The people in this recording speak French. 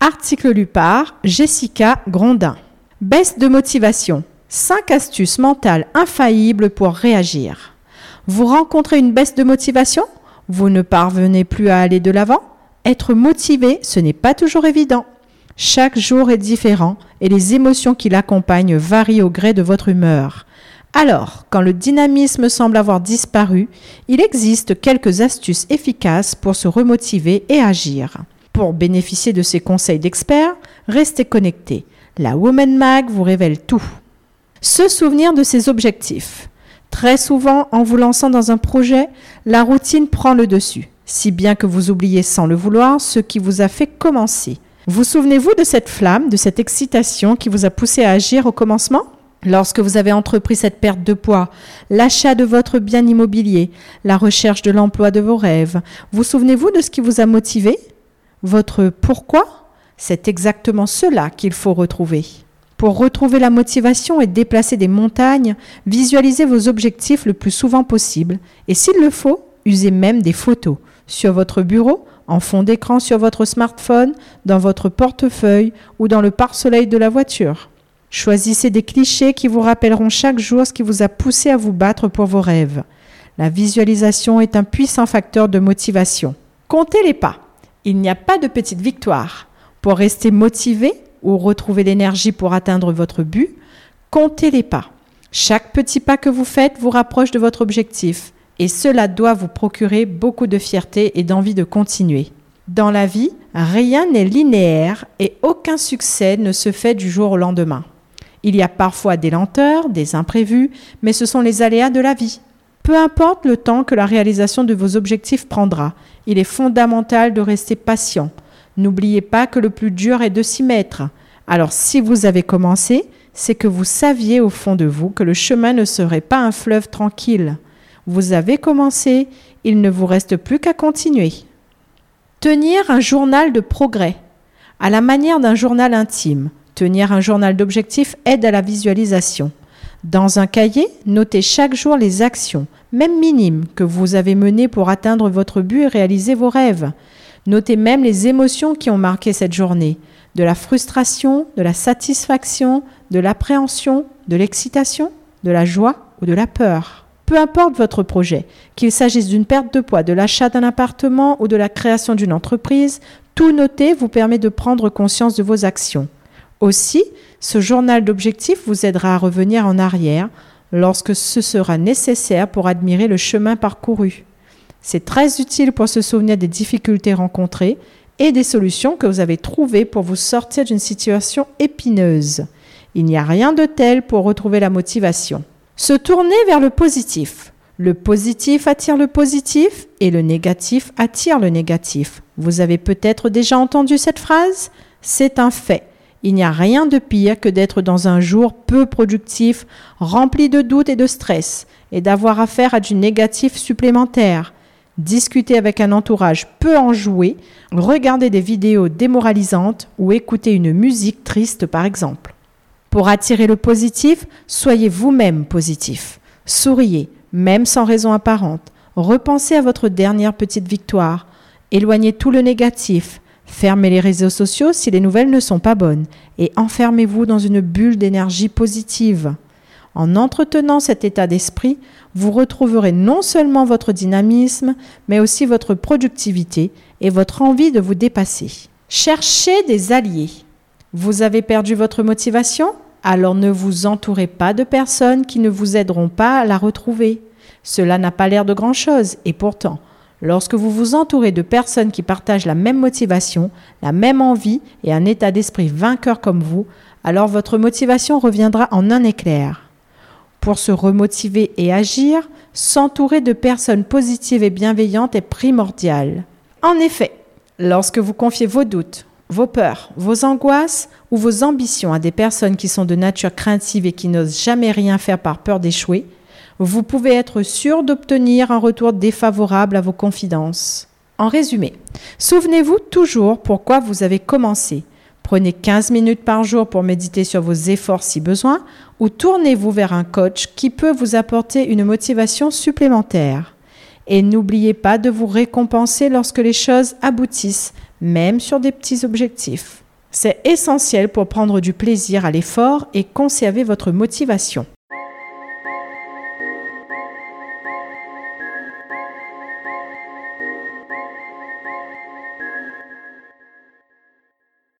Article lu par Jessica Grondin. Baisse de motivation. 5 astuces mentales infaillibles pour réagir. Vous rencontrez une baisse de motivation? Vous ne parvenez plus à aller de l'avant? Être motivé, ce n'est pas toujours évident. Chaque jour est différent et les émotions qui l'accompagnent varient au gré de votre humeur. Alors, quand le dynamisme semble avoir disparu, il existe quelques astuces efficaces pour se remotiver et agir. Pour bénéficier de ces conseils d'experts, restez connectés. La Woman Mag vous révèle tout. Se souvenir de ses objectifs. Très souvent, en vous lançant dans un projet, la routine prend le dessus, si bien que vous oubliez sans le vouloir ce qui vous a fait commencer. Vous souvenez-vous de cette flamme, de cette excitation qui vous a poussé à agir au commencement? Lorsque vous avez entrepris cette perte de poids, l'achat de votre bien immobilier, la recherche de l'emploi de vos rêves, vous souvenez-vous de ce qui vous a motivé? Votre pourquoi C'est exactement cela qu'il faut retrouver. Pour retrouver la motivation et déplacer des montagnes, visualisez vos objectifs le plus souvent possible et s'il le faut, usez même des photos sur votre bureau, en fond d'écran sur votre smartphone, dans votre portefeuille ou dans le pare-soleil de la voiture. Choisissez des clichés qui vous rappelleront chaque jour ce qui vous a poussé à vous battre pour vos rêves. La visualisation est un puissant facteur de motivation. Comptez les pas. Il n'y a pas de petite victoire. Pour rester motivé, ou retrouver l'énergie pour atteindre votre but, comptez les pas. Chaque petit pas que vous faites vous rapproche de votre objectif et cela doit vous procurer beaucoup de fierté et d'envie de continuer. Dans la vie, rien n'est linéaire et aucun succès ne se fait du jour au lendemain. Il y a parfois des lenteurs, des imprévus, mais ce sont les aléas de la vie. Peu importe le temps que la réalisation de vos objectifs prendra, il est fondamental de rester patient, N'oubliez pas que le plus dur est de s'y mettre. Alors si vous avez commencé, c'est que vous saviez au fond de vous que le chemin ne serait pas un fleuve tranquille. Vous avez commencé, il ne vous reste plus qu'à continuer. Tenir un journal de progrès. À la manière d'un journal intime, tenir un journal d'objectifs aide à la visualisation. Dans un cahier, notez chaque jour les actions, même minimes, que vous avez menées pour atteindre votre but et réaliser vos rêves. Notez même les émotions qui ont marqué cette journée, de la frustration, de la satisfaction, de l'appréhension, de l'excitation, de la joie ou de la peur. Peu importe votre projet, qu'il s'agisse d'une perte de poids, de l'achat d'un appartement ou de la création d'une entreprise, tout noter vous permet de prendre conscience de vos actions. Aussi, ce journal d'objectifs vous aidera à revenir en arrière lorsque ce sera nécessaire pour admirer le chemin parcouru. C'est très utile pour se souvenir des difficultés rencontrées et des solutions que vous avez trouvées pour vous sortir d'une situation épineuse. Il n'y a rien de tel pour retrouver la motivation. Se tourner vers le positif. Le positif attire le positif et le négatif attire le négatif. Vous avez peut-être déjà entendu cette phrase? C'est un fait. Il n'y a rien de pire que d'être dans un jour peu productif, rempli de doutes et de stress, et d'avoir affaire à du négatif supplémentaire discuter avec un entourage peu enjoué, regarder des vidéos démoralisantes ou écouter une musique triste par exemple. Pour attirer le positif, soyez vous-même positif. Souriez, même sans raison apparente. Repensez à votre dernière petite victoire. Éloignez tout le négatif. Fermez les réseaux sociaux si les nouvelles ne sont pas bonnes et enfermez-vous dans une bulle d'énergie positive. En entretenant cet état d'esprit, vous retrouverez non seulement votre dynamisme, mais aussi votre productivité et votre envie de vous dépasser. Cherchez des alliés. Vous avez perdu votre motivation? Alors ne vous entourez pas de personnes qui ne vous aideront pas à la retrouver. Cela n'a pas l'air de grand-chose, et pourtant, lorsque vous vous entourez de personnes qui partagent la même motivation, la même envie et un état d'esprit vainqueur comme vous, alors votre motivation reviendra en un éclair. Pour se remotiver et agir, s'entourer de personnes positives et bienveillantes est primordial. En effet, lorsque vous confiez vos doutes, vos peurs, vos angoisses ou vos ambitions à des personnes qui sont de nature craintive et qui n'osent jamais rien faire par peur d'échouer, vous pouvez être sûr d'obtenir un retour défavorable à vos confidences. En résumé, souvenez-vous toujours pourquoi vous avez commencé. Prenez 15 minutes par jour pour méditer sur vos efforts si besoin, ou tournez-vous vers un coach qui peut vous apporter une motivation supplémentaire. Et n'oubliez pas de vous récompenser lorsque les choses aboutissent, même sur des petits objectifs. C'est essentiel pour prendre du plaisir à l'effort et conserver votre motivation.